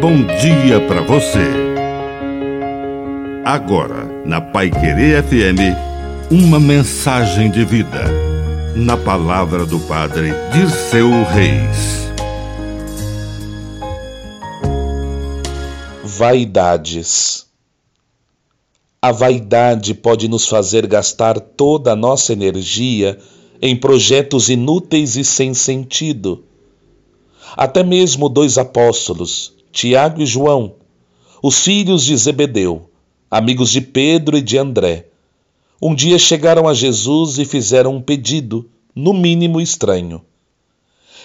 bom dia para você. Agora, na Pai Querer FM, uma mensagem de vida. Na palavra do Padre Dirceu Reis. Vaidades. A vaidade pode nos fazer gastar toda a nossa energia em projetos inúteis e sem sentido até mesmo dois apóstolos, Tiago e João, os filhos de Zebedeu, amigos de Pedro e de André, um dia chegaram a Jesus e fizeram um pedido, no mínimo estranho.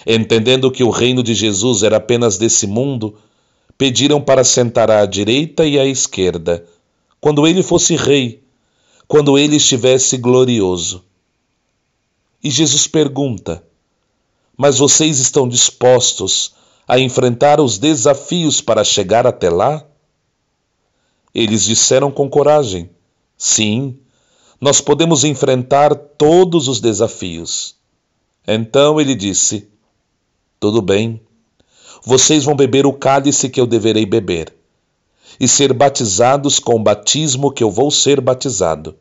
Entendendo que o reino de Jesus era apenas desse mundo, pediram para sentar à direita e à esquerda, quando ele fosse rei, quando ele estivesse glorioso. E Jesus pergunta: mas vocês estão dispostos a enfrentar os desafios para chegar até lá? Eles disseram com coragem: Sim, nós podemos enfrentar todos os desafios. Então ele disse: Tudo bem, vocês vão beber o cálice que eu deverei beber, e ser batizados com o batismo que eu vou ser batizado.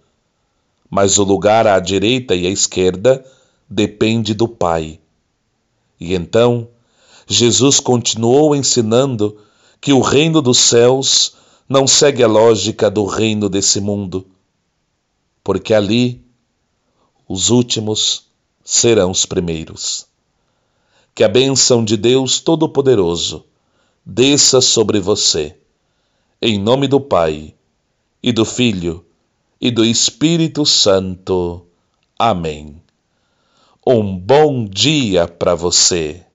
Mas o lugar à direita e à esquerda depende do Pai. E então, Jesus continuou ensinando que o reino dos céus não segue a lógica do reino desse mundo, porque ali os últimos serão os primeiros. Que a bênção de Deus Todo-Poderoso desça sobre você, em nome do Pai, e do Filho, e do Espírito Santo. Amém. Um bom dia para você.